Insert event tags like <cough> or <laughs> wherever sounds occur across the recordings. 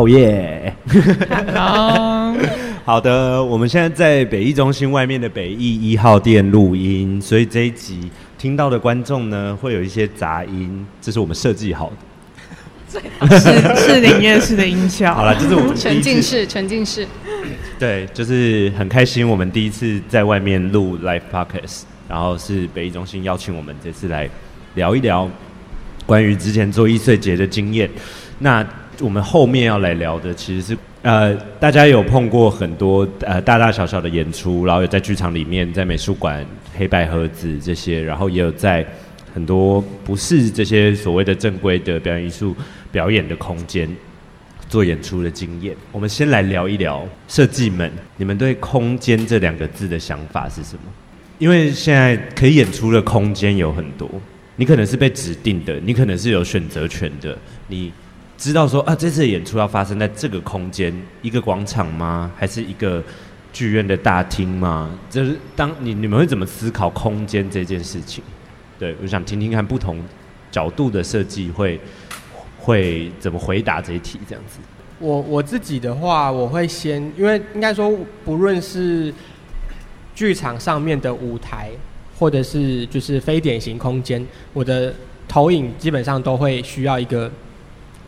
哦耶！好，<laughs> 好的，我们现在在北艺中心外面的北艺一号店录音，所以这一集听到的观众呢，会有一些杂音，这是我们设计好的。是 <laughs> 是林业式的音效。好了，就是我们沉浸式，沉浸式。对，就是很开心，我们第一次在外面录 live podcast，然后是北艺中心邀请我们这次来聊一聊关于之前做易碎节的经验。那我们后面要来聊的，其实是呃，大家有碰过很多呃大大小小的演出，然后有在剧场里面，在美术馆、黑白盒子这些，然后也有在很多不是这些所谓的正规的表演艺术表演的空间做演出的经验。我们先来聊一聊设计们，你们对“空间”这两个字的想法是什么？因为现在可以演出的空间有很多，你可能是被指定的，你可能是有选择权的，你。知道说啊，这次的演出要发生在这个空间，一个广场吗？还是一个剧院的大厅吗？就是当你你们会怎么思考空间这件事情？对，我想听听看不同角度的设计会会怎么回答这一题，这样子。我我自己的话，我会先，因为应该说，不论是剧场上面的舞台，或者是就是非典型空间，我的投影基本上都会需要一个。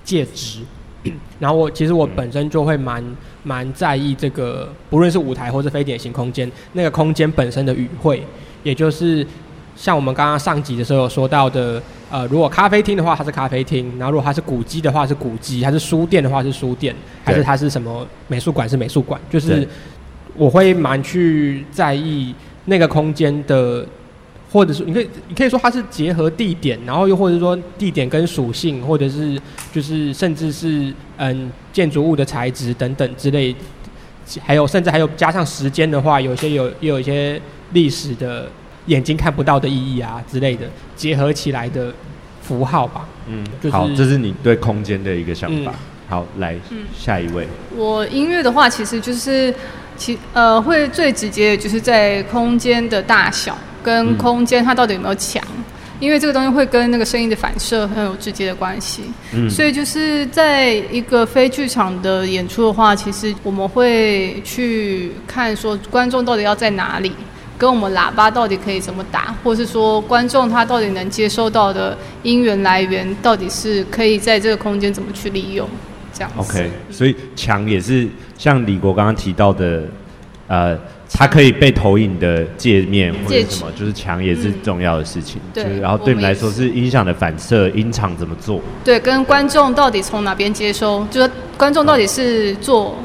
介质，<clears throat> 然后我其实我本身就会蛮蛮在意这个，不论是舞台或是非典型空间，那个空间本身的语汇，也就是像我们刚刚上集的时候有说到的，呃，如果咖啡厅的话，它是咖啡厅；然后如果它是古迹的话，是古迹；它是书店的话，是书店；还是它是什么美术馆，是美术馆。就是我会蛮去在意那个空间的。或者是你可以，你可以说它是结合地点，然后又或者说地点跟属性，或者是就是甚至是嗯建筑物的材质等等之类，还有甚至还有加上时间的话，有些有也有一些历史的眼睛看不到的意义啊之类的结合起来的符号吧。嗯，就是、好，这是你对空间的一个想法。嗯、好，来、嗯、下一位。我音乐的话，其实就是其呃会最直接的就是在空间的大小。跟空间它到底有没有墙？因为这个东西会跟那个声音的反射很有直接的关系。嗯，所以就是在一个非剧场的演出的话，其实我们会去看说观众到底要在哪里，跟我们喇叭到底可以怎么打，或是说观众他到底能接收到的音源来源到底是可以在这个空间怎么去利用，这样子。OK，所以墙也是像李国刚刚提到的，呃。它可以被投影的界面或者什么，就是墙也是重要的事情。嗯、对，然后对你们来说是音响的反射，音场怎么做？对，跟观众到底从哪边接收，就是观众到底是坐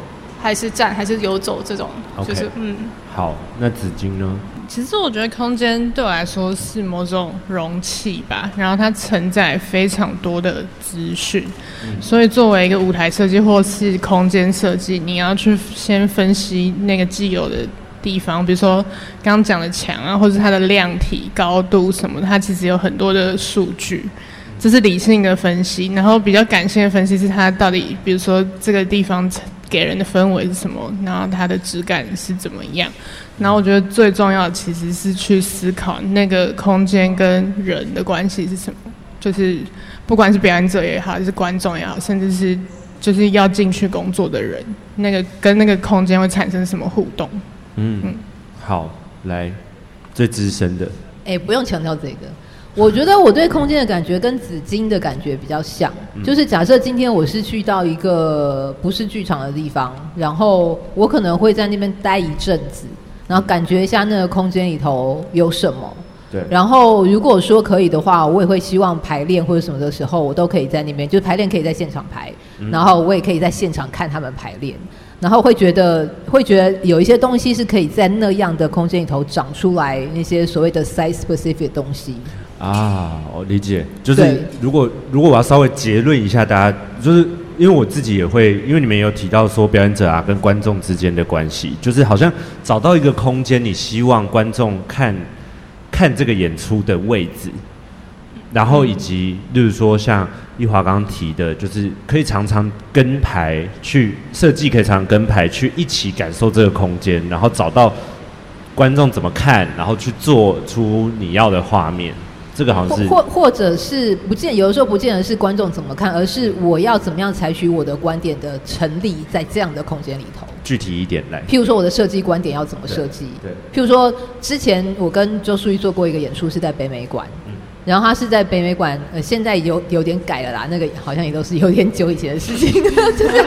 还是站还是游走这种，就是.嗯。好，那子金呢？其实我觉得空间对我来说是某种容器吧，然后它承载非常多的资讯，嗯，所以作为一个舞台设计或是空间设计，你要去先分析那个既有的。地方，比如说刚刚讲的墙啊，或者它的量体、高度什么，它其实有很多的数据，这是理性的分析。然后比较感性的分析是它到底，比如说这个地方给人的氛围是什么，然后它的质感是怎么样。然后我觉得最重要的其实是去思考那个空间跟人的关系是什么，就是不管是表演者也好，还是观众也好，甚至是就是要进去工作的人，那个跟那个空间会产生什么互动。嗯，好，来最资深的，哎、欸，不用强调这个。我觉得我对空间的感觉跟紫金的感觉比较像，嗯、就是假设今天我是去到一个不是剧场的地方，然后我可能会在那边待一阵子，然后感觉一下那个空间里头有什么。对。然后如果说可以的话，我也会希望排练或者什么的时候，我都可以在那边，就是排练可以在现场排，嗯，然后我也可以在现场看他们排练。然后会觉得，会觉得有一些东西是可以在那样的空间里头长出来，那些所谓的 size specific 的东西。啊，我理解。就是如果如果我要稍微结论一下，大家就是因为我自己也会，因为你们也有提到说表演者啊跟观众之间的关系，就是好像找到一个空间，你希望观众看看这个演出的位置。然后以及，例如说像奕华刚刚提的，就是可以常常跟排去设计，可以常常跟排去一起感受这个空间，然后找到观众怎么看，然后去做出你要的画面，这个好像是或或者是不见，有的时候不见得是观众怎么看，而是我要怎么样采取我的观点的成立在这样的空间里头。具体一点来，譬如说我的设计观点要怎么设计？对，譬如说之前我跟周淑玉做过一个演出，是在北美馆。然后他是在北美馆，呃，现在有有点改了啦，那个好像也都是有点久以前的事情，<laughs> 就是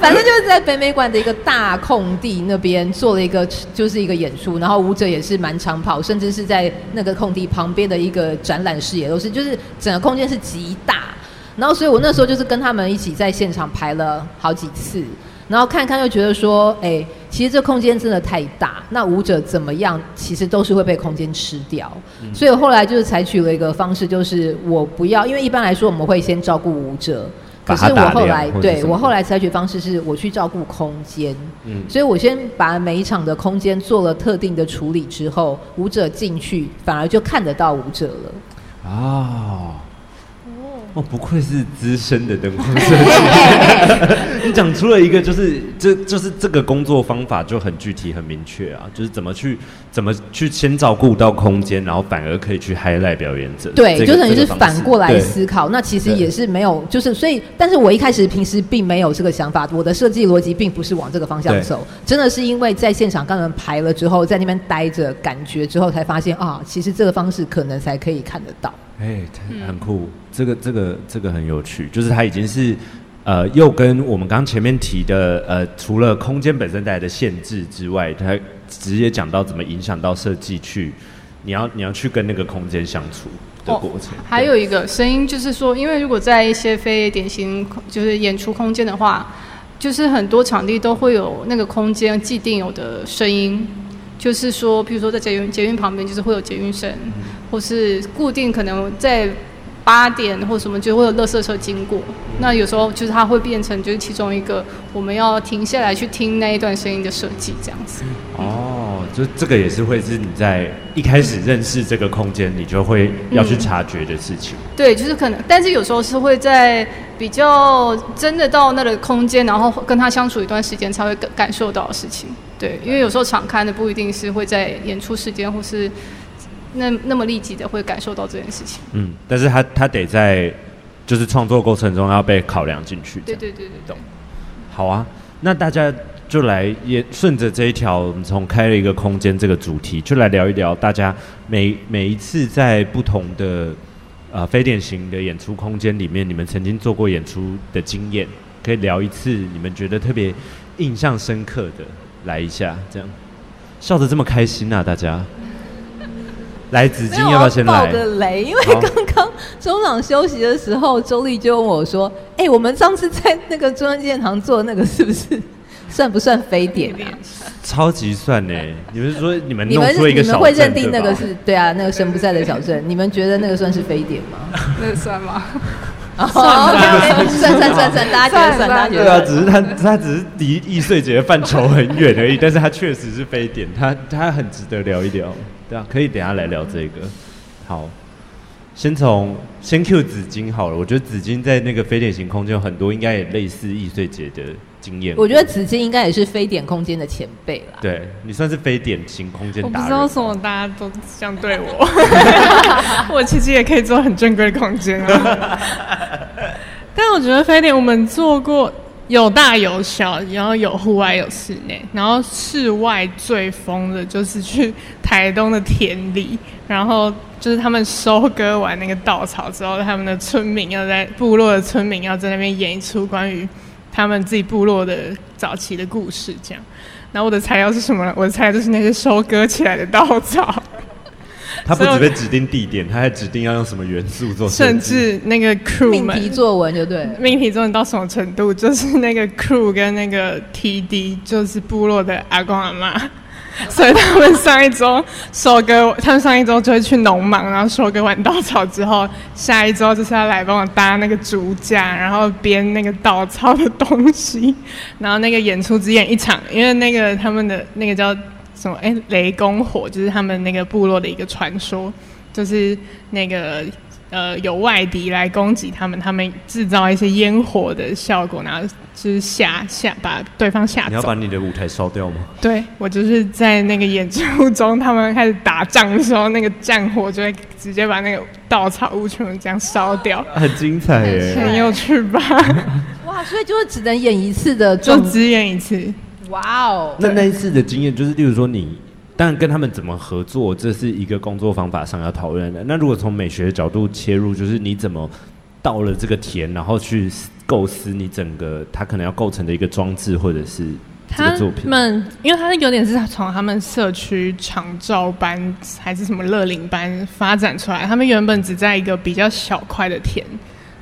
反正就是在北美馆的一个大空地那边做了一个就是一个演出，然后舞者也是蛮长跑，甚至是在那个空地旁边的一个展览室也都是，就是整个空间是极大，然后所以我那时候就是跟他们一起在现场排了好几次。然后看看又觉得说，哎，其实这空间真的太大，那舞者怎么样，其实都是会被空间吃掉。嗯、所以后来就是采取了一个方式，就是我不要，因为一般来说我们会先照顾舞者，可是我后来对我后来采取方式是我去照顾空间。嗯，所以我先把每一场的空间做了特定的处理之后，舞者进去反而就看得到舞者了。哦。哦，不愧是资深的灯光设计，<laughs> 你讲出了一个，就是这就是这个工作方法就很具体、很明确啊，就是怎么去怎么去先照顾到空间，然后反而可以去 highlight 表演者。对，这个、就等于是反过来思考。那其实也是没有，就是所以，但是我一开始平时并没有这个想法，我的设计逻辑并不是往这个方向走，真的是因为在现场刚刚排了之后，在那边待着感觉之后，才发现啊，其实这个方式可能才可以看得到。哎、欸，很酷，嗯、这个这个这个很有趣，就是它已经是，呃，又跟我们刚前面提的，呃，除了空间本身带来的限制之外，它直接讲到怎么影响到设计去，你要你要去跟那个空间相处的过程。哦、还有一个声音，就是说，因为如果在一些非典型就是演出空间的话，就是很多场地都会有那个空间既定有的声音。就是说，比如说在捷运捷运旁边，就是会有捷运声，嗯、或是固定可能在八点或什么就会有垃圾车经过。嗯、那有时候就是它会变成就是其中一个我们要停下来去听那一段声音的设计这样子。哦，就这个也是会是你在一开始认识这个空间，你就会要去察觉的事情。嗯、对，就是可能，但是有时候是会在比较真的到那个空间，然后跟他相处一段时间才会感感受到的事情。对，因为有时候场刊的不一定是会在演出时间或是那那么立即的会感受到这件事情。嗯，但是他他得在就是创作过程中要被考量进去。对对对对，懂。好啊，那大家就来也顺着这一条，我们从开了一个空间这个主题，就来聊一聊大家每每一次在不同的呃非典型的演出空间里面，你们曾经做过演出的经验，可以聊一次你们觉得特别印象深刻的。来一下，这样笑得这么开心啊！大家，来紫金要不要先来？爆个雷，因为刚刚中场休息的时候，周丽就问我说：“哎、欸，我们上次在那个中央纪念堂做的那个，是不是 <laughs> 算不算非典啊？”超级算呢！你们说你们弄出一个小，你们会认定那个是对啊？那个神不在的小镇，你们觉得那个算是非典吗？那个算吗？<laughs> 算 <laughs> 算算算算，大家觉得算，大家觉得。对啊，只是他他只是离易碎节的范畴很远而已，但是他确实是非典，他他很值得聊一聊。对啊，可以等下来聊这个。好，先从先 Q 紫金好了，我觉得紫金在那个非典型空间有很多，应该也类似易碎节的。经验，我觉得紫金应该也是非典空间的前辈啦。对，你算是非典型空间。我不知道为什么大家都这样对我，<laughs> 我其实也可以做很正规的空间啊。<laughs> 但我觉得非典我们做过有大有小，然后有户外有室内，然后室外最疯的就是去台东的田里，然后就是他们收割完那个稻草之后，他们的村民要在部落的村民要在那边演一出关于。他们自己部落的早期的故事，这样。然后我的材料是什么呢？我的材料就是那些收割起来的稻草。他不只被指定地点，他还指定要用什么元素做。甚至那个 crew 命题作文就对。命题作文到什么程度？就是那个 crew 跟那个 TD，就是部落的阿公阿妈。<laughs> 所以他们上一周收割，他们上一周就会去农忙，然后收割完稻草之后，下一周就是要来帮我搭那个竹架，然后编那个稻草的东西，然后那个演出只演一场，因为那个他们的那个叫什么？哎，雷公火，就是他们那个部落的一个传说，就是那个呃有外敌来攻击他们，他们制造一些烟火的效果，然后就是吓吓把对方吓走。你要把你的舞台烧掉吗？对，我就是在那个演出中，他们开始打仗的时候，那个战火就会直接把那个稻草屋全部这样烧掉，<laughs> 很精彩耶，很有趣吧？<laughs> 哇，所以就是只能演一次的，就只演一次。哇哦，那那一次的经验就是，例如说你。当然，跟他们怎么合作，这是一个工作方法上要讨论的。那如果从美学的角度切入，就是你怎么到了这个田，然后去构思你整个它可能要构成的一个装置，或者是这个作品。他们因为他有点是从他们社区长照班还是什么乐龄班发展出来，他们原本只在一个比较小块的田。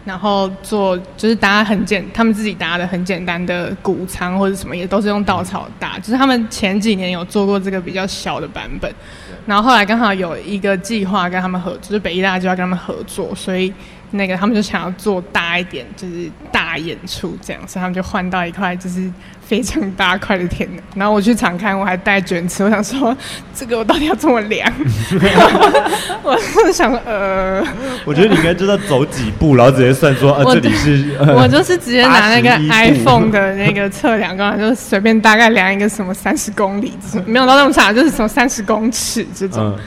然后做就是搭很简，他们自己搭的很简单的谷仓或者什么，也都是用稻草搭。就是他们前几年有做过这个比较小的版本，然后后来刚好有一个计划跟他们合作，就是北医大就要跟他们合作，所以那个他们就想要做大一点，就是大演出这样，所以他们就换到一块就是。非常大块的田，然后我去场看，我还带卷尺，我想说这个我到底要这么量？<laughs> 我是想呃，我觉得你应该知道走几步，然后直接算说呃这里是，呃、<laughs> 我就是直接拿那个 iPhone 的那个测量杆，就随便大概量一个什么三十公里，没有到那么长，就是什么三十公尺这种，嗯、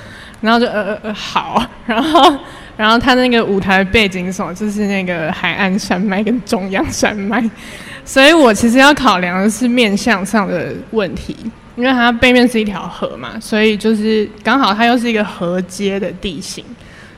然后就呃呃呃好，然后然后他那个舞台背景什么，就是那个海岸山脉跟中央山脉。所以我其实要考量的是面向上的问题，因为它背面是一条河嘛，所以就是刚好它又是一个河街的地形，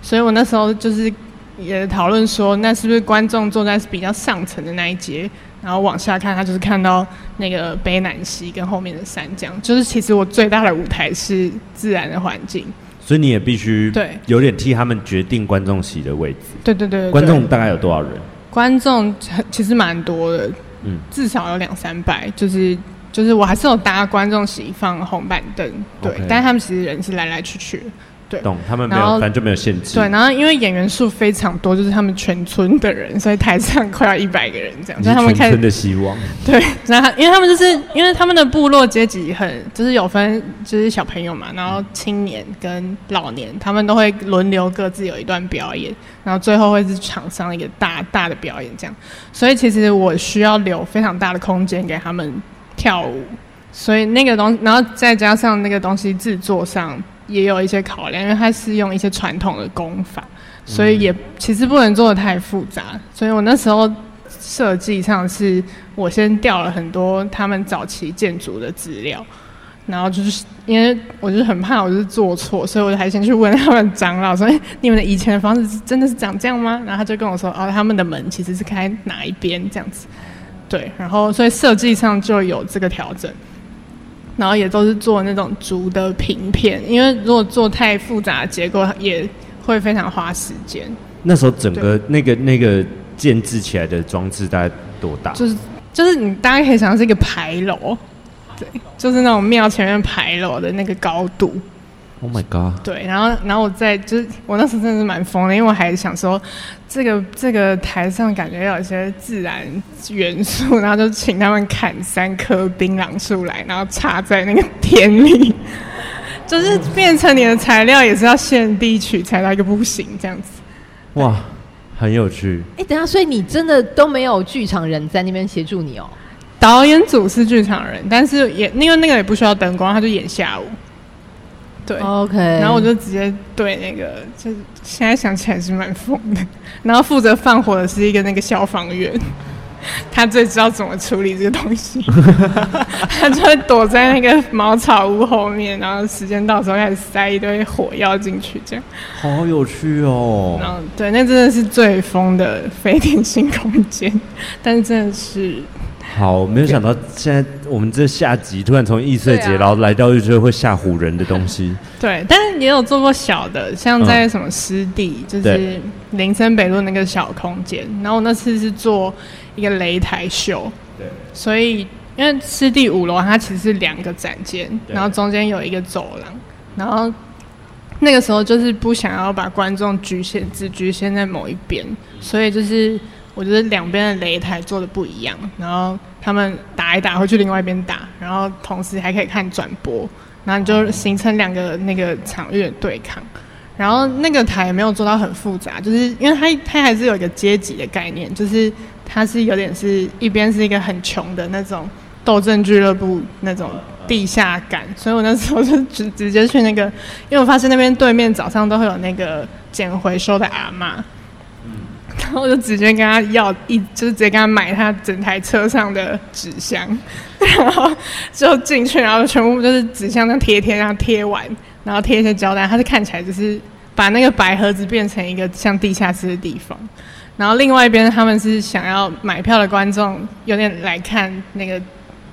所以我那时候就是也讨论说，那是不是观众坐在比较上层的那一节，然后往下看，他就是看到那个北南溪跟后面的山这样，就是其实我最大的舞台是自然的环境，所以你也必须对有点替他们决定观众席的位置，对对对，对，对，观众大概有多少人？观众其实蛮多的。嗯，至少有两三百，就是就是我还是有搭观众席放红板凳，对.但是他们其实人是来来去去，对，懂，他们没有，反正就没有限制，对，然后因为演员数非常多，就是他们全村的人，所以台上快要一百个人这样，所以他们全村的希望，对，然后因为他们就是因为他们的部落阶级很，就是有分，就是小朋友嘛，然后青年跟老年，他们都会轮流各自有一段表演。然后最后会是场上一个大大的表演，这样，所以其实我需要留非常大的空间给他们跳舞，所以那个东西，然后再加上那个东西制作上也有一些考量，因为它是用一些传统的功法，所以也其实不能做的太复杂，所以我那时候设计上是我先调了很多他们早期建筑的资料。然后就是因为我就是很怕我就是做错，所以我还先去问他们长老说：“你们的以前的房子真的是长这样吗？”然后他就跟我说：“哦，他们的门其实是开哪一边这样子。”对，然后所以设计上就有这个调整，然后也都是做那种竹的平片，因为如果做太复杂的结构也会非常花时间。那时候整个那个那个建制起来的装置大概多大？就是就是你大概可以想象是一个牌楼。对，就是那种庙前面牌楼的那个高度。Oh my god！对，然后，然后我在就是我那时候真的是蛮疯的，因为我还想说，这个这个台上感觉要有一些自然元素，然后就请他们砍三棵槟榔树来，然后插在那个田里，就是变成你的材料也是要现地取材到一个不行这样子。哇，很有趣。哎，等下，所以你真的都没有剧场人在那边协助你哦？导演组是剧场人，但是也因为那个也不需要灯光，他就演下午。对，OK。然后我就直接对那个，就是现在想起来是蛮疯的。然后负责放火的是一个那个消防员，他最知道怎么处理这个东西，他就会躲在那个茅草屋后面，然后时间到时候开始塞一堆火药进去，这样。好有趣哦。然后对，那真的是最疯的非典型空间，但是真的是。好，没有想到现在我们这下集突然从易碎节，然后来到一些会吓唬人的东西。<laughs> 对，但是也有做过小的，像在什么湿地，嗯、就是林森北路那个小空间。然后我那次是做一个擂台秀。对。所以因为湿地五楼它其实是两个展间，然后中间有一个走廊。然后那个时候就是不想要把观众局限，只局限在某一边，所以就是。我觉得两边的擂台做的不一样，然后他们打一打会去另外一边打，然后同时还可以看转播，然后就形成两个那个场域的对抗。然后那个台没有做到很复杂，就是因为它它还是有一个阶级的概念，就是它是有点是一边是一个很穷的那种斗争俱乐部那种地下感，所以我那时候就直直接去那个，因为我发现那边对面早上都会有那个捡回收的阿嬷，后我就直接跟他要一，就是直接跟他买他整台车上的纸箱，然后就进去，然后全部就是纸箱这样贴贴，然后贴完。然后贴一些胶带，它是看起来就是把那个白盒子变成一个像地下室的地方。然后另外一边，他们是想要买票的观众有点来看那个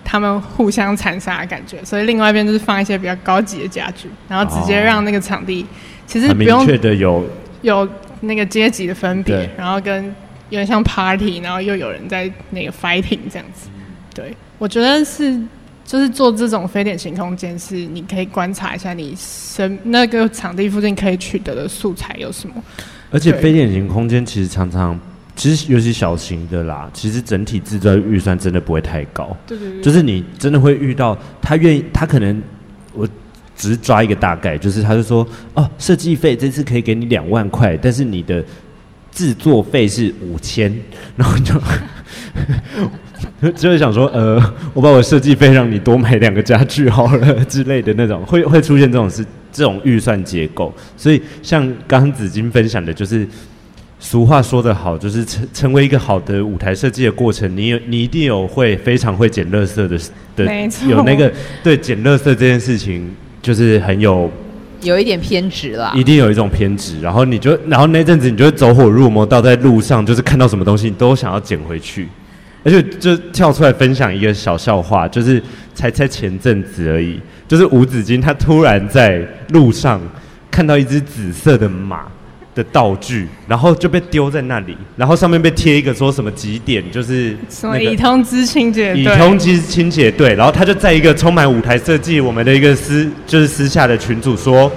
他们互相残杀的感觉，所以另外一边就是放一些比较高级的家具，然后直接让那个场地其实不用明确的有有那个阶级的分别，然后跟有点像 party，然后又有人在那个 fighting 这样子。对，我觉得是。就是做这种非典型空间，是你可以观察一下你身那个场地附近可以取得的素材有什么。而且非典型空间其实常常，其实尤其小型的啦，其实整体制作预算真的不会太高。对对对。就是你真的会遇到他愿意，他可能我只是抓一个大概，就是他就说哦，设计费这次可以给你两万块，但是你的制作费是五千，<laughs> 然后就。<laughs> 就是想说，呃，我把我设计费让你多买两个家具好了之类的那种，<laughs> 会会出现这种是这种预算结构。所以像刚刚子菁分享的，就是俗话说得好，就是成成为一个好的舞台设计的过程，你有你一定有会非常会捡垃圾的的，有那个对捡垃圾这件事情，就是很有有一点偏执啦，一定有一种偏执。然后你就然后那阵子你就会走火入魔，到在路上就是看到什么东西你都想要捡回去。而且就跳出来分享一个小笑话，就是才才前阵子而已，就是吴子金他突然在路上看到一只紫色的马的道具，然后就被丢在那里，然后上面被贴一个说什么几点，就是什么以通知清洁队，以通知清洁队，然后他就在一个充满舞台设计我们的一个私就是私下的群组说，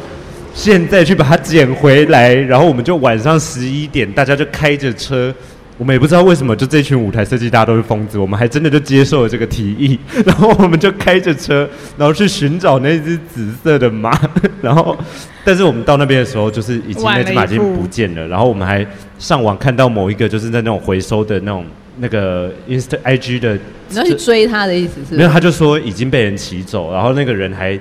现在去把它捡回来，然后我们就晚上十一点，大家就开着车。我们也不知道为什么，就这群舞台设计大家都是疯子，我们还真的就接受了这个提议，<laughs> 然后我们就开着车，然后去寻找那只紫色的马，<laughs> 然后，但是我们到那边的时候，就是已经那只马已经不见了，然后我们还上网看到某一个就是在那种回收的那种那个 Insta IG 的，你要去追他的意思是？没有，他就说已经被人骑走，然后那个人还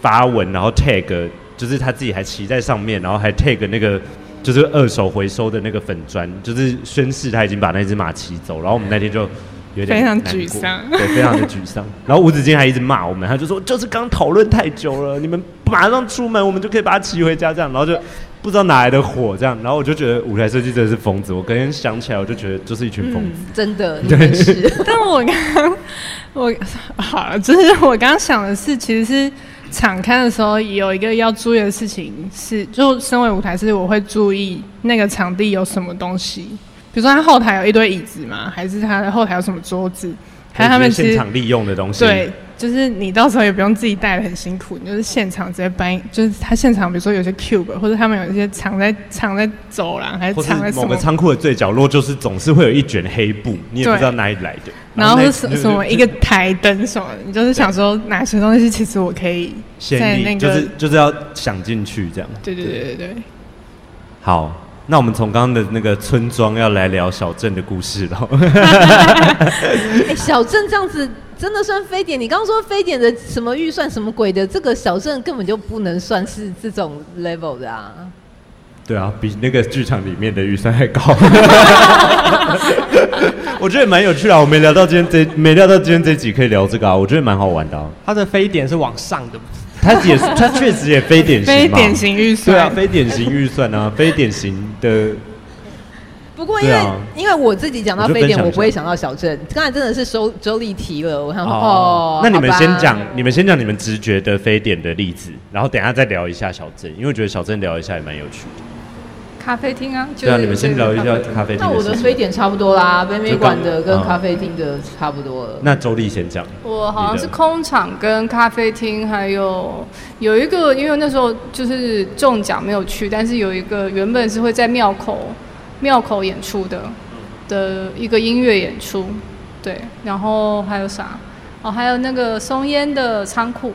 发文，然后 tag 就是他自己还骑在上面，然后还 tag 那个。就是二手回收的那个粉砖，就是宣誓他已经把那只马骑走，然后我们那天就有点非常沮丧，对，非常的沮丧。<laughs> 然后吴子金还一直骂我们，他就说就是刚讨论太久了，你们马上出门，我们就可以把它骑回家这样。然后就不知道哪来的火这样，然后我就觉得舞台设计真的是疯子。我刚刚想起来，我就觉得就是一群疯子，嗯，真的，对。但 <laughs> 我刚刚 <laughs> 我好了，就是我刚刚想的是，其实是。场刊的时候有一个要注意的事情是，就身为舞台是，我会注意那个场地有什么东西，比如说他后台有一堆椅子嘛？还是他的后台有什么桌子？还有他们现场利用的东西。对，就是你到时候也不用自己带的很辛苦，你就是现场直接搬，就是他现场比如说有些 cube 或者他们有一些藏在藏在走廊，还是藏在某个仓库的最角落，就是总是会有一卷黑布，你也不知道哪里来的。然后是什什么一个台灯什么，你就是想说哪些东西其实我可以在那个就是就是要想进去这样。对对对对对。好，那我们从刚刚的那个村庄要来聊小镇的故事了。<laughs> 哎，小镇这样子真的算非典？你刚刚说非典的什么预算什么鬼的，这个小镇根本就不能算是这种 level 的啊。对啊，比那个剧场里面的预算还高。<laughs> 我觉得蛮有趣啊，我没聊到今天这，没聊到今天这集可以聊这个啊，我觉得蛮好玩的啊。它的非典是往上的，它也是，它确实也非典型，<laughs> 非典型预算，对啊，非典型预算啊，非典型的。不过因为、啊、因为我自己讲到非典，我不会想到小镇。刚才真的是周周丽提了，我想说哦，哦。那你们先讲，你们先讲你们直觉的非典的例子，然后等一下再聊一下小镇，因为我觉得小镇聊一下也蛮有趣的。咖啡厅啊，对啊，你们先聊一下咖啡厅。那我的非典差不多啦，北美馆的跟咖啡厅的差不多了。那周丽先讲。我好像是空场跟咖啡厅，还有有一个，因为那时候就是中奖没有去，但是有一个原本是会在庙口庙口演出的的一个音乐演出，对，然后还有啥？哦，还有那个松烟的仓库。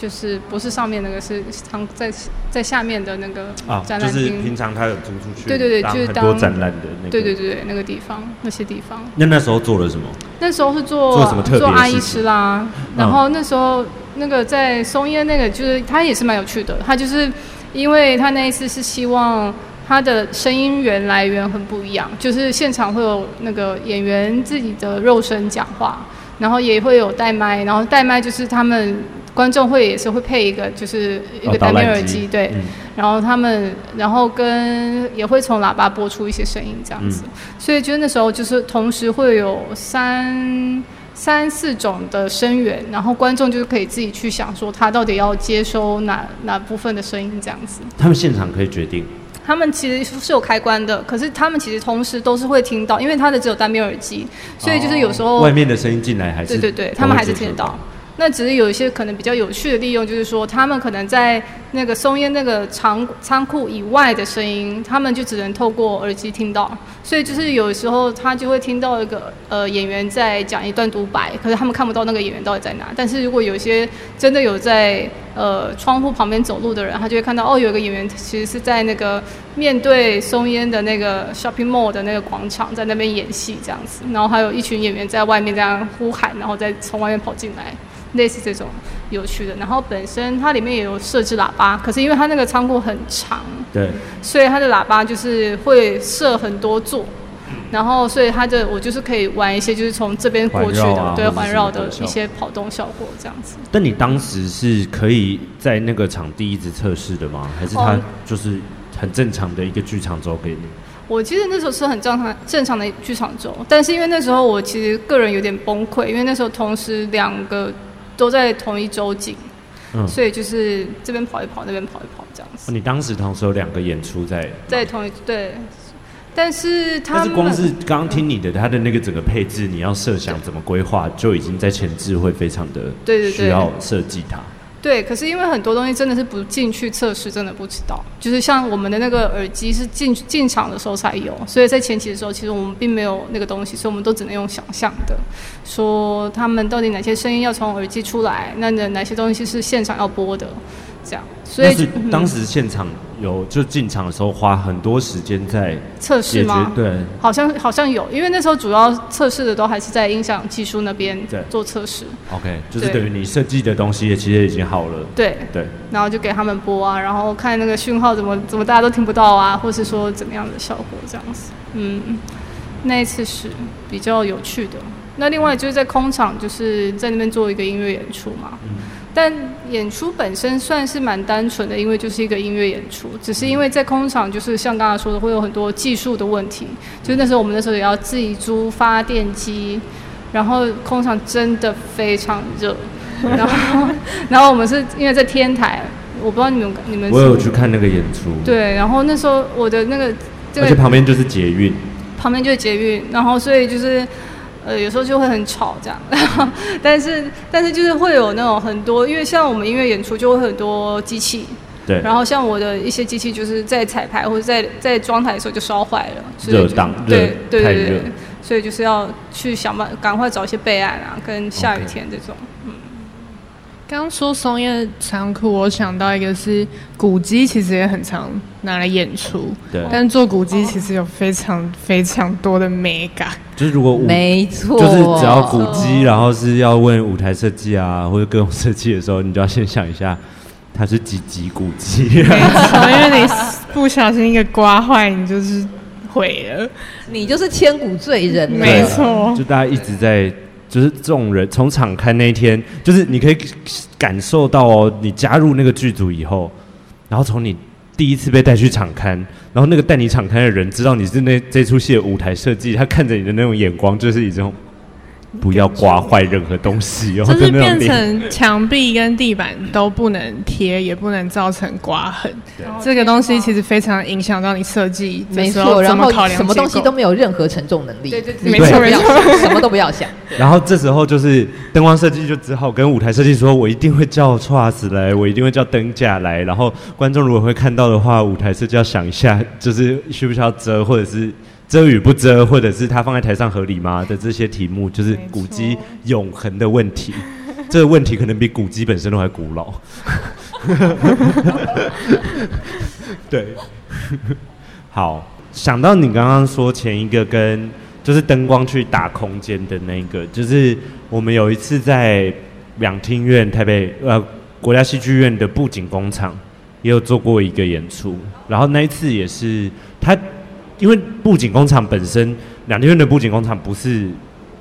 就是不是上面那个，是仓在在下面的那个展览厅。啊，就是平常他有租出去。对对对，就是很多展览的那个。对对对对，那个地方那些地方。那那时候做了什么？那时候是做做什么特别？做阿伊斯啦。然后那时候那个在松烟那个，就是他也是蛮有趣的。他就是因为他那一次是希望他的声音源来源很不一样，就是现场会有那个演员自己的肉身讲话。然后也会有带麦，然后带麦就是他们观众会也是会配一个，就是一个单面耳机，哦、对、嗯。然后他们，然后跟也会从喇叭播出一些声音这样子。嗯、所以就是那时候就是同时会有三三四种的声源，然后观众就是可以自己去想说他到底要接收哪哪部分的声音这样子。他们现场可以决定。他们其实是有开关的，可是他们其实同时都是会听到，因为他的只有单边耳机，所以就是有时候、哦、外面的声音进来还是对对对，他们还是听得到。那只是有一些可能比较有趣的利用，就是说他们可能在那个松烟那个仓仓库以外的声音，他们就只能透过耳机听到。所以就是有时候他就会听到一个呃演员在讲一段独白，可是他们看不到那个演员到底在哪。但是如果有些真的有在呃窗户旁边走路的人，他就会看到哦，有一个演员其实是在那个面对松烟的那个 shopping mall 的那个广场，在那边演戏这样子。然后还有一群演员在外面这样呼喊，然后再从外面跑进来。类似这种有趣的，然后本身它里面也有设置喇叭，可是因为它那个仓库很长，对，所以它的喇叭就是会设很多座，然后所以它的我就是可以玩一些就是从这边过去的，啊、对，环绕的一些跑动效果这样子。但你当时是可以在那个场地一直测试的吗？还是它就是很正常的一个剧场周给你？我记得那时候是很正常正常的剧场周，但是因为那时候我其实个人有点崩溃，因为那时候同时两个。都在同一周景，嗯，所以就是这边跑一跑，那边跑一跑这样子。你当时同时有两个演出在在同一对，但是他但是光是刚刚听你的，他的那个整个配置，你要设想怎么规划，就已经在前置会非常的对对需要设计它。对，可是因为很多东西真的是不进去测试，真的不知道。就是像我们的那个耳机是进进场的时候才有，所以在前期的时候，其实我们并没有那个东西，所以我们都只能用想象的，说他们到底哪些声音要从耳机出来，那哪些东西是现场要播的。这样，所以当时现场有就进场的时候花很多时间在测试吗？对，好像好像有，因为那时候主要测试的都还是在音响技术那边做测试。OK，就是等于你设计的东西也其实已经好了。对对，然后就给他们播啊，然后看那个讯号怎么怎么大家都听不到啊，或是说怎么样的效果这样子。嗯，那一次是比较有趣的。那另外就是在空场，就是在那边做一个音乐演出嘛。嗯。但演出本身算是蛮单纯的，因为就是一个音乐演出。只是因为在空场，就是像刚才说的，会有很多技术的问题。就是那时候我们那时候也要自己租发电机，然后空场真的非常热。<laughs> 然后，然后我们是因为在天台，我不知道你们你们。我有去看那个演出。对，然后那时候我的那个，这个、而且旁边就是捷运。旁边就是捷运，然后所以就是。呃，有时候就会很吵这样，然 <laughs> 后但是但是就是会有那种很多，因为像我们音乐演出就会很多机器，对，然后像我的一些机器就是在彩排或者在在装台的时候就烧坏了，热档，对对对对，所以就是要去想办赶快找一些备案啊，跟下雨天这种，嗯。刚刚说松叶仓库，我想到一个是鼓机，其实也很常拿来演出。对。但做鼓机其实有非常非常多的美感。就是如果没错，就是只要鼓机，然后是要问舞台设计啊或者各种设计的时候，你就要先想一下，它是几级鼓机。没错，因为你不小心一个刮坏，你就是毁了，你就是千古罪人。没错。就大家一直在。就是这种人从场刊那一天，就是你可以感受到哦，你加入那个剧组以后，然后从你第一次被带去场刊，然后那个带你场刊的人知道你是那这出戏的舞台设计，他看着你的那种眼光，就是一种。不要刮坏任何东西哦，就是变成墙壁跟地板都不能贴，也不能造成刮痕。这个东西其实非常影响到你设计，没错。然后什么东西都没有任何承重能力，对对对，没错没错，什么都不要想。然后这时候就是灯光设计就只好跟舞台设计说：“我一定会叫 Truss 来，我一定会叫灯架来。然后观众如果会看到的话，舞台设计要想一下，就是需不需要遮，或者是。”遮与不遮，或者是他放在台上合理吗的这些题目，就是古迹永恒的问题。<laughs> 这个问题可能比古迹本身都还古老。<laughs> 对，好，想到你刚刚说前一个跟就是灯光去打空间的那个，就是我们有一次在两厅院台北呃国家戏剧院的布景工厂也有做过一个演出，然后那一次也是他因为布景工厂本身两厅院的布景工厂不是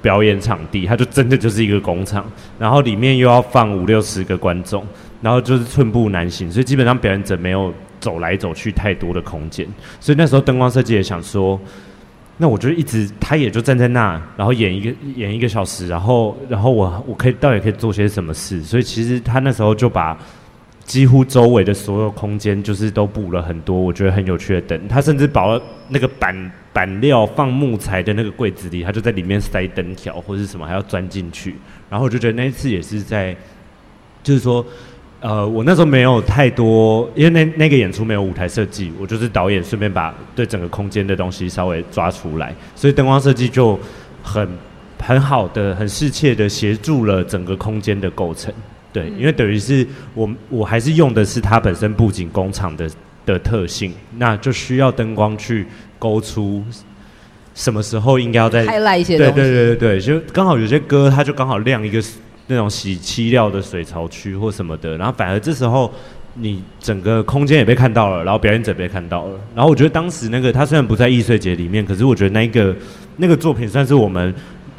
表演场地，它就真的就是一个工厂，然后里面又要放五六十个观众。然后就是寸步难行，所以基本上表演者没有走来走去太多的空间，所以那时候灯光设计也想说，那我就一直他也就站在那，然后演一个演一个小时，然后然后我我可以到底可以做些什么事？所以其实他那时候就把几乎周围的所有空间就是都补了很多，我觉得很有趣的灯。他甚至把那个板板料放木材的那个柜子里，他就在里面塞灯条或者是什么，还要钻进去。然后我就觉得那一次也是在，就是说。呃，我那时候没有太多，因为那那个演出没有舞台设计，我就是导演，顺便把对整个空间的东西稍微抓出来，所以灯光设计就很很好的、很适切的协助了整个空间的构成。对，因为等于是我我还是用的是它本身布景工厂的的特性，那就需要灯光去勾出什么时候应该要在开来一些东西。对对对对对，就刚好有些歌，它就刚好亮一个。那种洗漆料的水槽区或什么的，然后反而这时候你整个空间也被看到了，然后表演者被看到了，然后我觉得当时那个他虽然不在易碎节里面，可是我觉得那个那个作品算是我们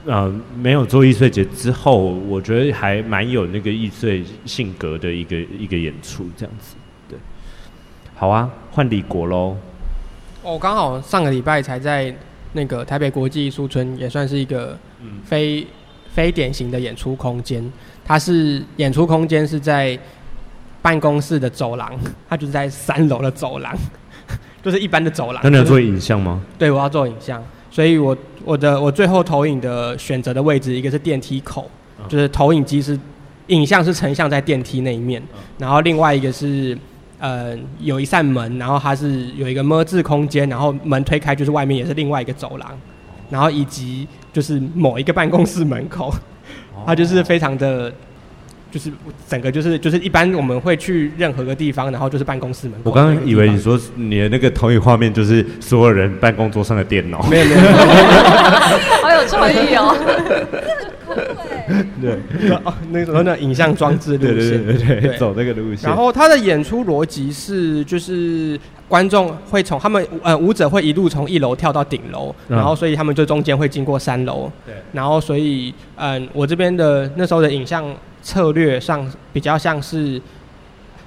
呃没有做易碎节之后，我觉得还蛮有那个易碎性格的一个一个演出这样子。对，好啊，换李国喽。哦，刚好上个礼拜才在那个台北国际艺术村，也算是一个非。非典型的演出空间，它是演出空间是在办公室的走廊，<laughs> 它就是在三楼的走廊，<laughs> 就是一般的走廊。那你要做影像吗？对，我要做影像，所以我我的我最后投影的选择的位置，一个是电梯口，就是投影机是影像是成像在电梯那一面，然后另外一个是呃有一扇门，然后它是有一个么字空间，然后门推开就是外面也是另外一个走廊。然后以及就是某一个办公室门口，它就是非常的，就是整个就是就是一般我们会去任何个地方，然后就是办公室门口。我刚刚以为你说你的那个投影画面就是所有人办公桌上的电脑。没有没有，<laughs> 好有创意哦。<laughs> 对，哦，那时候那影像装置路线，对对对对，走那个路线。然后他的演出逻辑是就是。观众会从他们呃舞者会一路从一楼跳到顶楼，然后所以他们就中间会经过三楼。对。然后所以嗯，我这边的那时候的影像策略上比较像是，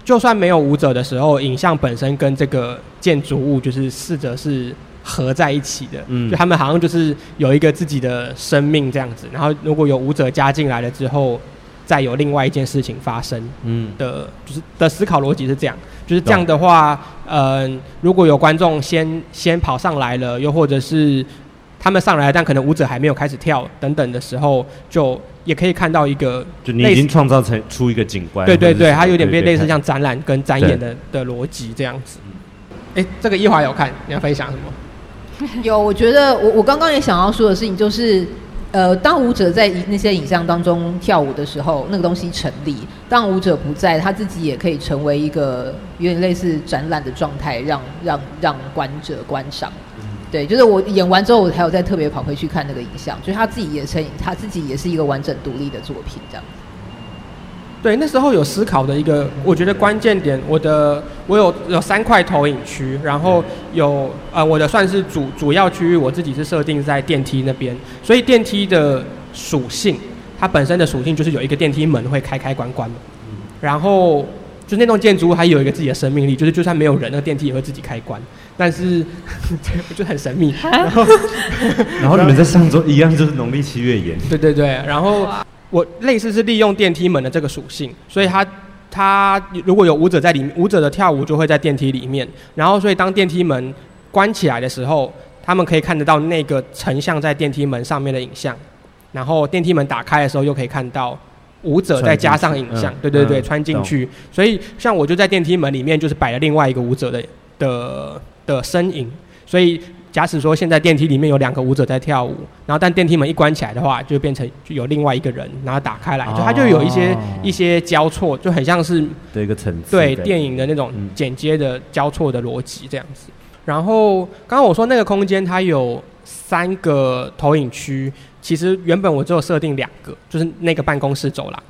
就算没有舞者的时候，影像本身跟这个建筑物就是试着是合在一起的。嗯。就他们好像就是有一个自己的生命这样子。然后如果有舞者加进来了之后，再有另外一件事情发生。嗯。的就是的思考逻辑是这样。就是这样的话，嗯、呃，如果有观众先先跑上来了，又或者是他们上来，但可能舞者还没有开始跳等等的时候，就也可以看到一个，就你已经创造成出一个景观。对对对，它有点变类似像展览跟展演的的逻辑这样子。哎，这个一华有看，你要分享什么？<laughs> 有，我觉得我我刚刚也想要说的事情就是。呃，当舞者在那些影像当中跳舞的时候，那个东西成立；当舞者不在，他自己也可以成为一个有点类似展览的状态，让让让观者观赏。对，就是我演完之后，我还有再特别跑回去看那个影像，就是他自己也成，他自己也是一个完整独立的作品，这样。对，那时候有思考的一个，我觉得关键点，我的我有有三块投影区，然后有呃我的算是主主要区域，我自己是设定在电梯那边，所以电梯的属性，它本身的属性就是有一个电梯门会开开关关，然后就那栋建筑物还有一个自己的生命力，就是就算没有人，那个电梯也会自己开关，但是 <laughs> 就很神秘，然后 <laughs> 然后你们在上周一样就是农历七月演，对对对，然后。我类似是利用电梯门的这个属性，所以它它如果有舞者在里面，舞者的跳舞就会在电梯里面。然后，所以当电梯门关起来的时候，他们可以看得到那个成像在电梯门上面的影像。然后电梯门打开的时候，又可以看到舞者再加上影像。对对对，穿进去。所以像我就在电梯门里面，就是摆了另外一个舞者的的的身影。所以假使说现在电梯里面有两个舞者在跳舞，然后但电梯门一关起来的话，就变成就有另外一个人，然后打开来，就它就有一些、哦、一些交错，就很像是对一个层次对电影的那种剪接的交错的逻辑这样子。然后刚刚我说那个空间它有三个投影区，其实原本我只有设定两个，就是那个办公室走廊，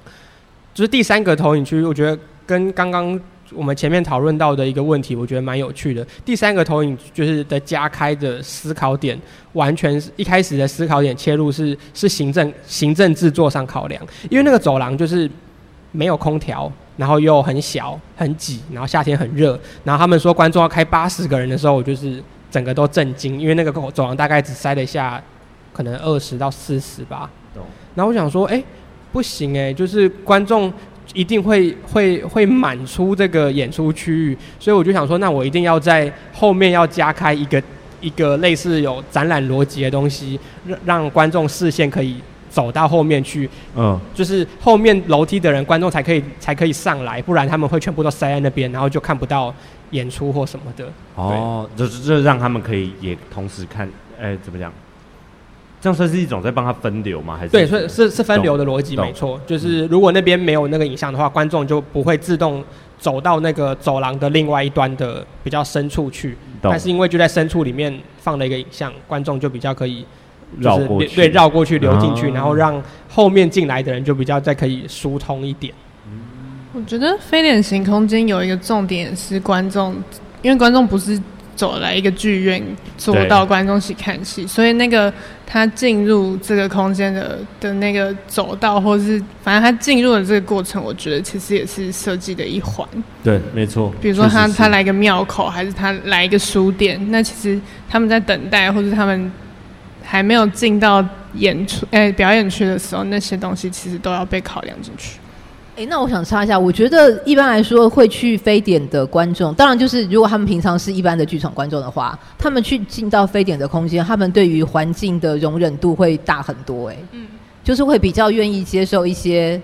就是第三个投影区，我觉得跟刚刚。我们前面讨论到的一个问题，我觉得蛮有趣的。第三个投影就是的加开的思考点，完全是一开始的思考点切入是是行政行政制作上考量，因为那个走廊就是没有空调，然后又很小很挤，然后夏天很热，然后他们说观众要开八十个人的时候，我就是整个都震惊，因为那个走廊大概只塞得下可能二十到四十吧。然后我想说，哎，不行哎，就是观众。一定会会会满出这个演出区域，所以我就想说，那我一定要在后面要加开一个一个类似有展览逻辑的东西，让让观众视线可以走到后面去。嗯，就是后面楼梯的人，观众才可以才可以上来，不然他们会全部都塞在那边，然后就看不到演出或什么的。哦，就是就让他们可以也同时看，哎，怎么讲？这样算是一种在帮他分流吗？还是对，所以是是分流的逻辑没错。就是如果那边没有那个影像的话，观众就不会自动走到那个走廊的另外一端的比较深处去。但是因为就在深处里面放了一个影像，观众就比较可以绕过去，对，绕过去流进去，然后让后面进来的人就比较再可以疏通一点。我觉得非典型空间有一个重点是观众，因为观众不是。走来一个剧院，坐到观众席看戏，所以那个他进入这个空间的的那个走道，或是反正他进入的这个过程，我觉得其实也是设计的一环。对，没错。比如说他他来一个庙口，还是他来一个书店，那其实他们在等待，或者他们还没有进到演出哎、欸、表演区的时候，那些东西其实都要被考量进去。哎，那我想插一下，我觉得一般来说会去非典的观众，当然就是如果他们平常是一般的剧场观众的话，他们去进到非典的空间，他们对于环境的容忍度会大很多。哎，嗯，就是会比较愿意接受一些，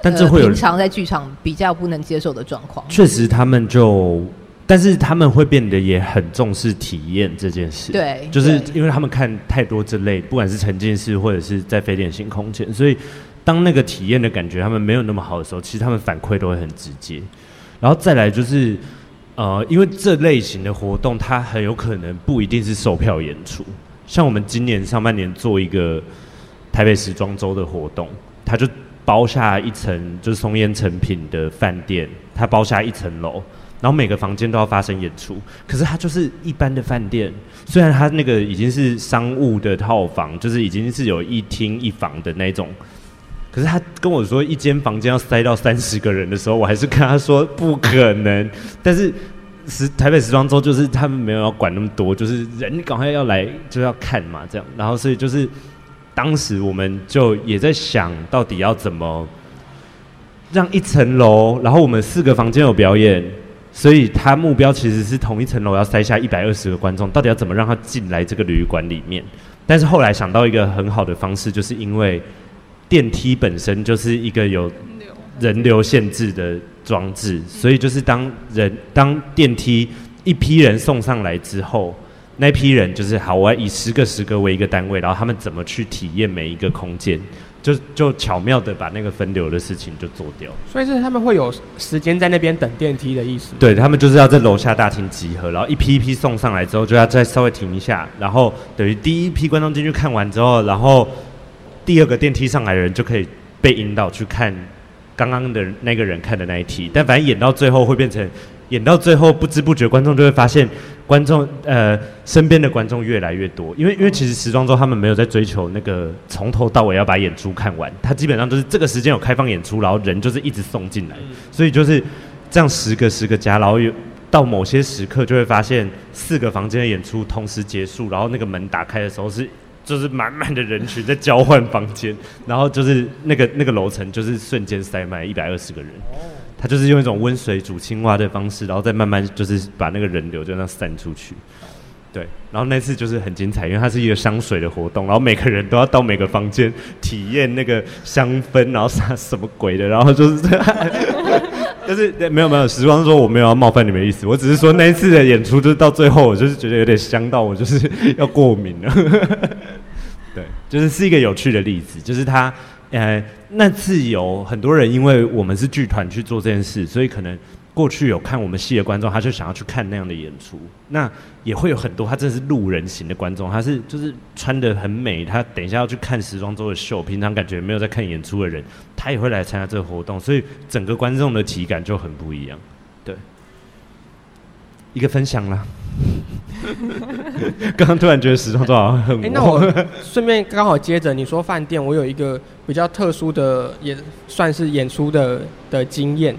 但这会有、呃、平常在剧场比较不能接受的状况。确实，他们就，但是他们会变得也很重视体验这件事。对，就是因为他们看太多这类，不管是沉浸式或者是在非典型空间，所以。当那个体验的感觉他们没有那么好的时候，其实他们反馈都会很直接。然后再来就是，呃，因为这类型的活动，它很有可能不一定是售票演出。像我们今年上半年做一个台北时装周的活动，它就包下一层就是松烟成品的饭店，它包下一层楼，然后每个房间都要发生演出。可是它就是一般的饭店，虽然它那个已经是商务的套房，就是已经是有一厅一房的那种。可是他跟我说一间房间要塞到三十个人的时候，我还是跟他说不可能。但是时台北时装周就是他们没有要管那么多，就是人赶快要来就要看嘛，这样。然后所以就是当时我们就也在想到底要怎么让一层楼，然后我们四个房间有表演，所以他目标其实是同一层楼要塞下一百二十个观众，到底要怎么让他进来这个旅馆里面？但是后来想到一个很好的方式，就是因为。电梯本身就是一个有人流限制的装置，所以就是当人当电梯一批人送上来之后，那批人就是好，我要以十个十个为一个单位，然后他们怎么去体验每一个空间，就就巧妙的把那个分流的事情就做掉。所以是他们会有时间在那边等电梯的意思？对，他们就是要在楼下大厅集合，然后一批一批送上来之后，就要再稍微停一下，然后等于第一批观众进去看完之后，然后。第二个电梯上来的人就可以被引导去看刚刚的那个人看的那一题，但反正演到最后会变成演到最后不知不觉观众就会发现观众呃身边的观众越来越多，因为因为其实时装周他们没有在追求那个从头到尾要把演出看完，他基本上就是这个时间有开放演出，然后人就是一直送进来，所以就是这样十个十个加，然后有到某些时刻就会发现四个房间的演出同时结束，然后那个门打开的时候是。就是满满的人群在交换房间，然后就是那个那个楼层就是瞬间塞满一百二十个人，他就是用一种温水煮青蛙的方式，然后再慢慢就是把那个人流就那样散出去。对，然后那次就是很精彩，因为它是一个香水的活动，然后每个人都要到每个房间体验那个香氛，然后啥什么鬼的，然后就是这样。<laughs> 但是没有没有，时光说我没有要冒犯你们的意思，我只是说那一次的演出就是到最后，我就是觉得有点香到我就是要过敏了。就是是一个有趣的例子，就是他呃那次有很多人因为我们是剧团去做这件事，所以可能。过去有看我们戏的观众，他就想要去看那样的演出。那也会有很多，他真的是路人型的观众，他是就是穿得很美，他等一下要去看时装周的秀，平常感觉没有在看演出的人，他也会来参加这个活动，所以整个观众的体感就很不一样。对，一个分享啦。<laughs> 刚刚突然觉得时装周好像很……哎、欸，那我顺便刚好接着你说饭店，我有一个比较特殊的，也算是演出的的经验。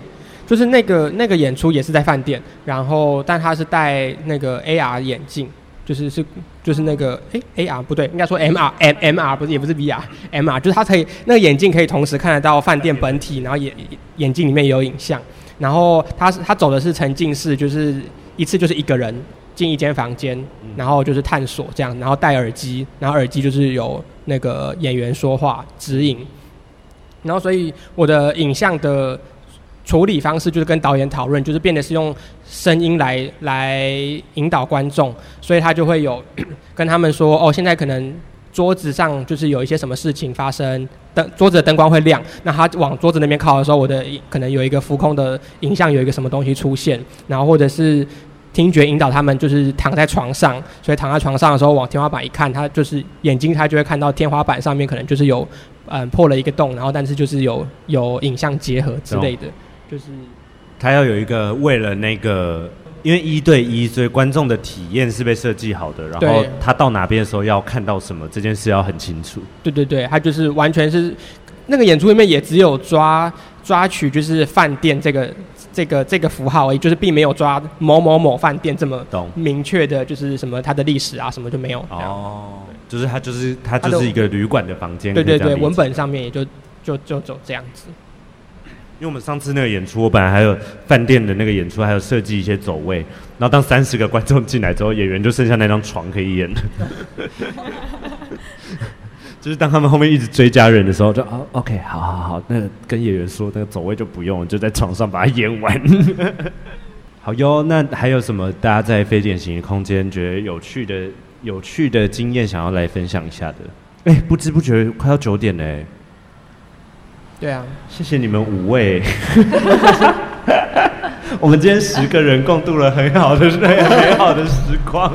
就是那个那个演出也是在饭店，然后但他是戴那个 AR 眼镜，就是是就是那个哎 AR 不对，应该说 MR M MR 不是也不是 VR MR，就是他可以那个眼镜可以同时看得到饭店本体，然后眼眼镜里面也有影像，然后他是他走的是沉浸式，就是一次就是一个人进一间房间，然后就是探索这样，然后戴耳机，然后耳机就是有那个演员说话指引，然后所以我的影像的。处理方式就是跟导演讨论，就是变得是用声音来来引导观众，所以他就会有 <coughs> 跟他们说哦，现在可能桌子上就是有一些什么事情发生，灯桌子的灯光会亮，那他往桌子那边靠的时候，我的可能有一个浮空的影像，有一个什么东西出现，然后或者是听觉引导他们就是躺在床上，所以躺在床上的时候往天花板一看，他就是眼睛他就会看到天花板上面可能就是有嗯破了一个洞，然后但是就是有有影像结合之类的。就是他要有一个为了那个，因为一对一，所以观众的体验是被设计好的。然后他到哪边的时候要看到什么，这件事要很清楚。对对对，他就是完全是那个演出里面也只有抓抓取就是饭店这个这个这个符号而已，就是并没有抓某某某饭店这么明确的，就是什么它的历史啊什么就没有。哦，就是它就是它就是一个旅馆的房间。对对对，文本上面也就就就走这样子。因为我们上次那个演出，我本来还有饭店的那个演出，还有设计一些走位。然后当三十个观众进来之后，演员就剩下那张床可以演了。<laughs> 就是当他们后面一直追加人的时候，就哦，OK，好好好，那个跟演员说，那个走位就不用，就在床上把它演完。<laughs> 好哟，那还有什么大家在非典型的空间觉得有趣的、有趣的经验想要来分享一下的？哎，不知不觉快要九点嘞。对啊，谢谢你们五位。<laughs> 我们今天十个人共度了很好的、很美好的时光。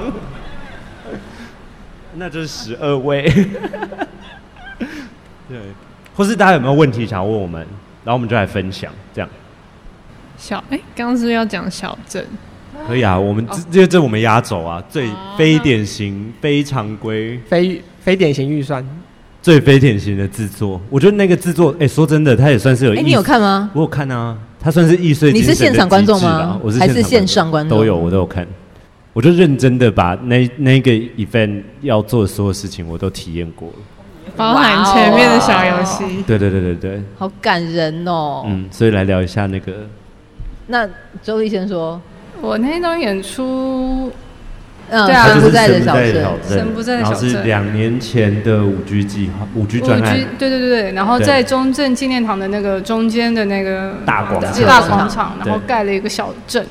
那就是十二位。<laughs> 对，或是大家有没有问题想要问我们，然后我们就来分享这样。小哎，刚刚是不是要讲小镇？可以啊，我们这这这我们压轴啊，最非典型、非常规、非非典型预算。最非典型的制作，我觉得那个制作，哎、欸，说真的，他也算是有。哎、欸，你有看吗？我有看啊，他算是易碎。你是现场观众吗？我是还是线上观众？都有，我都有看。我就认真的把那那个 event 要做的所有事情，我都体验过了，包含前面的小游戏。对对对对对，好感人哦。嗯，所以来聊一下那个。那周丽先说，我那场演出。嗯，对啊，神不在的小镇，神不在的小镇，然后是两年前的五 G 计划，五 G 专案，对对对对，然后在中正纪念堂的那个中间的那个大广场，大广场，然后盖了一个小镇，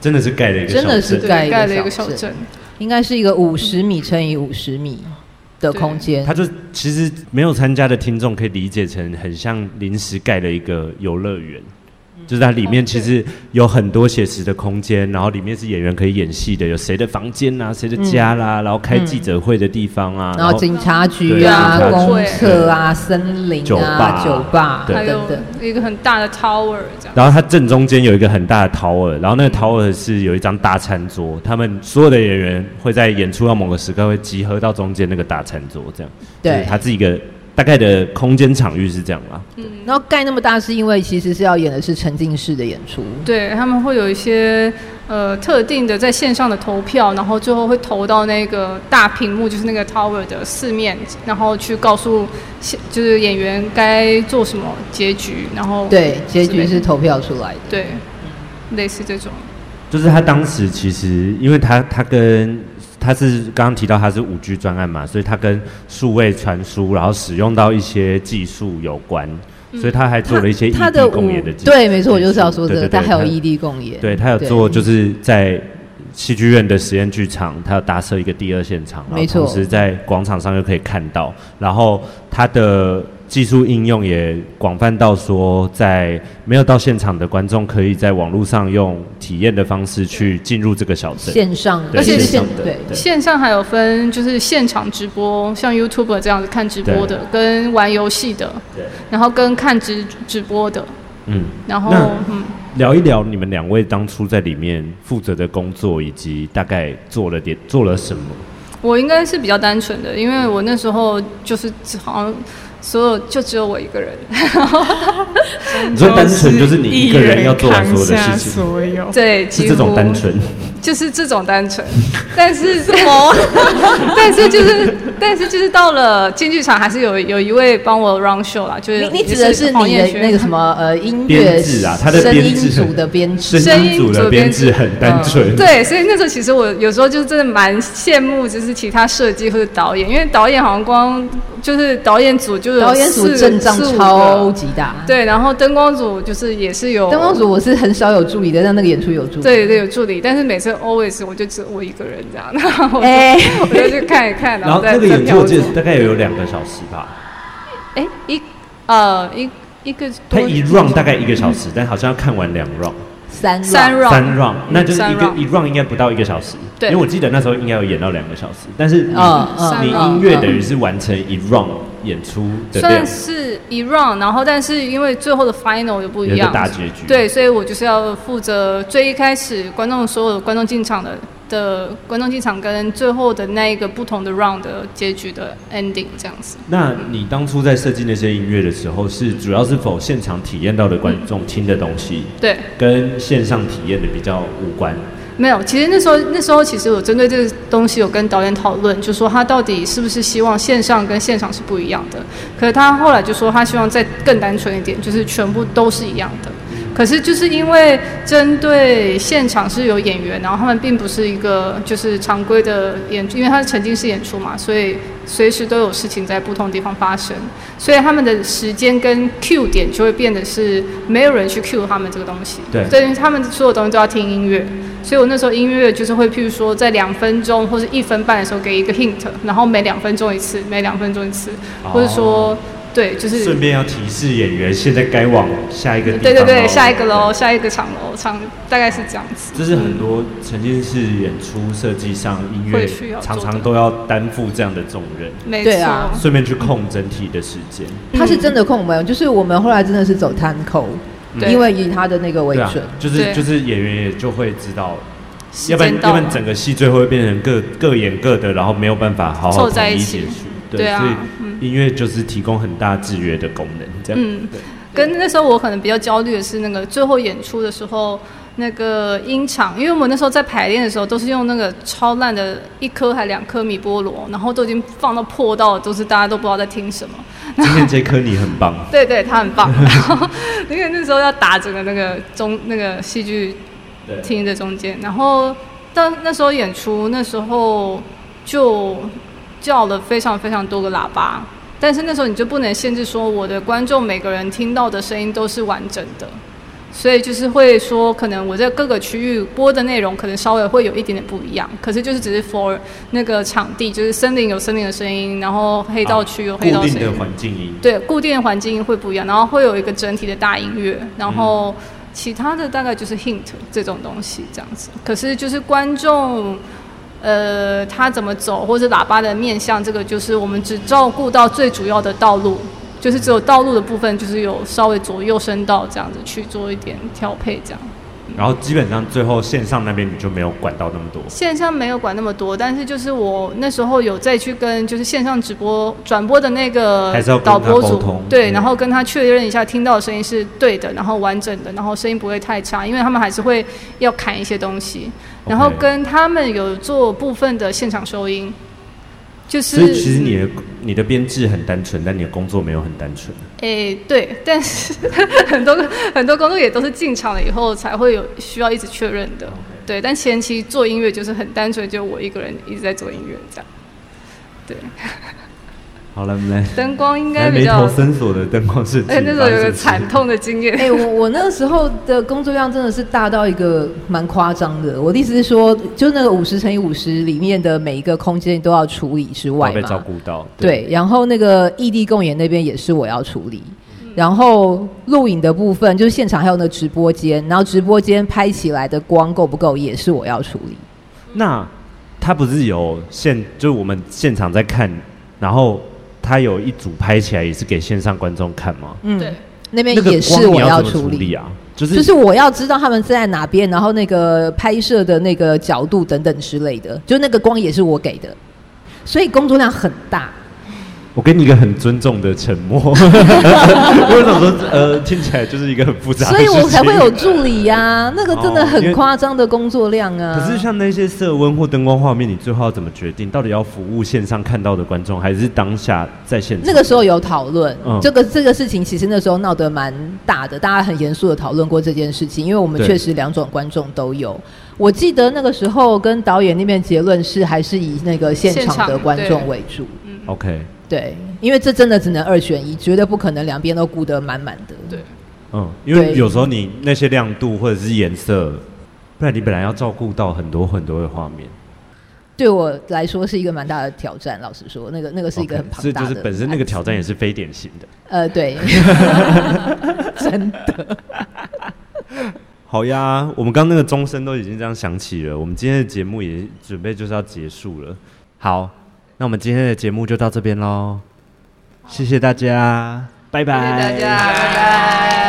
真的是盖了一个，真的是盖盖了一个小镇，应该是一个五十米乘以五十米的空间。他就其实没有参加的听众可以理解成很像临时盖了一个游乐园。就是它里面其实有很多写实的空间，然后里面是演员可以演戏的，有谁的房间啊，谁的家啦，然后开记者会的地方啊，然后警察局啊、公厕啊、森林啊、酒吧，还有一个很大的 tower 这样。然后它正中间有一个很大的 tower，然后那个 tower 是有一张大餐桌，他们所有的演员会在演出到某个时刻会集合到中间那个大餐桌，这样。对，他自己一个。大概的空间场域是这样啦，嗯，然后盖那么大是因为其实是要演的是沉浸式的演出，对，他们会有一些呃特定的在线上的投票，然后最后会投到那个大屏幕，就是那个 tower 的四面，然后去告诉就是演员该做什么结局，然后对，结局是投票出来的，对，类似这种，就是他当时其实因为他他跟。他是刚刚提到他是五 G 专案嘛，所以他跟数位传输，然后使用到一些技术有关，所以他还做了一些异地共演的机。对，没错，我就是要说这个，他还有异地共演。对，他有做，就是在戏剧院的实验剧场，他要搭设一个第二现场，然后同时在广场上又可以看到，然后他的。技术应用也广泛到说，在没有到现场的观众，可以在网络上用体验的方式去进入这个小镇。线上，而且线对。线上还有分，就是现场直播，像 YouTube 这样子看直播的，跟玩游戏的，对，然后跟看直直播的，嗯，然后嗯，聊一聊你们两位当初在里面负责的工作，以及大概做了点做了什么。我应该是比较单纯的，因为我那时候就是好像。所有就只有我一个人，<laughs> 你说单纯就是你一个人要做完所有的事情，<laughs> 所有。对，是这种单纯，就是这种单纯，<laughs> 但是什么？<laughs> 但是就是，但是就是到了进剧场，还是有有一位帮我 run show 啦，就是你指的是你的那个什么呃音乐制啊，他的声音组的编制，声音组的编制很单纯，对，所以那时候其实我有时候就真的蛮羡慕，就是其他设计或者导演，因为导演好像光就是导演组就是。导演组阵仗超级大，对，然后灯光组就是也是有。灯光组我是很少有助理的，但那个演出有助理。对对，有助理，但是每次 always 我就只我一个人这样，然后我就、欸、<laughs> 我就去看一看，然后再。然后那个演出我记得大概也有两个小时吧。哎，一呃一一个。他一 round 大概一个小时，但好像要看完两 run。三三 round，三 round，那就是一个一 round 应该不到一个小时，对，因为我记得那时候应该有演到两个小时，但是你你音乐等于是完成一 round 演出的算是一 round，然后但是因为最后的 final 又不一样，大结局，对，所以我就是要负责最一开始观众所有的观众进场的。的观众进场跟最后的那一个不同的 round 的结局的 ending 这样子。那你当初在设计那些音乐的时候，是主要是否现场体验到的观众听的东西？对，跟线上体验的比较无关。没有，其实那时候那时候其实我针对这个东西有跟导演讨论，就说他到底是不是希望线上跟现场是不一样的。可是他后来就说他希望再更单纯一点，就是全部都是一样的。可是就是因为针对现场是有演员，然后他们并不是一个就是常规的演，因为他是沉浸式演出嘛，所以随时都有事情在不同地方发生，所以他们的时间跟 Q 点就会变得是没有人去 Q 他们这个东西，对，所以他们所有东西都要听音乐，所以我那时候音乐就是会譬如说在两分钟或者一分半的时候给一个 hint，然后每两分钟一次，每两分钟一次，或者说。对，就是顺便要提示演员，现在该往下一个地方。对对对，下一个喽，下一个场喽，场大概是这样子。这是很多沉浸式演出设计上音乐常常都要担负这样的重任。没错啊，顺便去控整体的时间。他是真的控没有，就是我们后来真的是走 time code，因为以他的那个为准，就是就是演员也就会知道，要不然要不然整个戏最后会变成各各演各的，然后没有办法好好统一结束。对啊，所以。音乐就是提供很大制约的功能，这样。嗯，跟那时候我可能比较焦虑的是那个最后演出的时候，那个音场，因为我们那时候在排练的时候都是用那个超烂的一颗还两颗米波罗，然后都已经放到破到，都是大家都不知道在听什么。今天这颗你很棒。<laughs> 对对，他很棒。然 <laughs> 后因为那时候要打整个那个中那个戏剧厅的中间，然后到那时候演出那时候就。叫了非常非常多个喇叭，但是那时候你就不能限制说我的观众每个人听到的声音都是完整的，所以就是会说可能我在各个区域播的内容可能稍微会有一点点不一样，可是就是只是 for 那个场地，就是森林有森林的声音，然后黑道区有黑道声音，啊，固定的环境音，对，固定的环境音会不一样，然后会有一个整体的大音乐，然后其他的大概就是 hint 这种东西这样子，可是就是观众。呃，他怎么走，或者喇叭的面向，这个就是我们只照顾到最主要的道路，就是只有道路的部分，就是有稍微左右声道这样子去做一点调配，这样。然后基本上最后线上那边你就没有管到那么多，线上没有管那么多，但是就是我那时候有再去跟就是线上直播转播的那个导播组，对，然后跟他确认一下听到的声音是对的，然后完整的，然后声音不会太差，因为他们还是会要砍一些东西，然后跟他们有做部分的现场收音。就是，所以其实你的你的编制很单纯，但你的工作没有很单纯。诶、欸，对，但是 <laughs> 很多很多工作也都是进场了以后才会有需要一直确认的。对，但前期做音乐就是很单纯，就我一个人一直在做音乐这样。对。好了没？灯光应该眉比较头，深锁的灯光设计。哎，那时候有个惨痛的经验。哎、我我那个时候的工作量真的是大到一个蛮夸张的。我的意思是说，就那个五十乘以五十里面的每一个空间都要处理之外被照顾到。对，然后那个异地共演那边也是我要处理，然后录影的部分就是现场还有那个直播间，然后直播间拍起来的光够不够也是我要处理。那他不是有现，就是我们现场在看，然后他有一组拍起来也是给线上观众看吗？嗯，对，那边也是我要处理么处理。啊，就是就是我要知道他们在哪边，然后那个拍摄的那个角度等等之类的，就那个光也是我给的，所以工作量很大。我给你一个很尊重的沉默，<laughs> 我想说，呃，听起来就是一个很复杂的所以我才会有助理呀、啊，那个真的很夸张的工作量啊。情。可是像那些色温或灯光画面，你最后要怎么决定？到底要服务线上看到的观众，还是当下在现场？那个时候有讨论，嗯这个这个事情其实那时候闹得蛮大的，大家很严肃的讨论过这件事情，因为我们对确实两种观众都有。我记得那个时候跟导演那边结论是，还是以那个现场的观众为主。OK，对，因为这真的只能二选一，绝对不可能两边都顾得满满的。对嗯，因为有时候你那些亮度或者是颜色，不然你本来要照顾到很多很多的画面，对我来说是一个蛮大的挑战。老实说，那个那个是一个很庞大的就是本身那个挑战也是非典型的。呃，对，<laughs> 真的。好呀，我们刚刚那个钟声都已经这样响起了，我们今天的节目也准备就是要结束了。好，那我们今天的节目就到这边喽，谢谢大家，拜拜，谢谢大家，拜拜。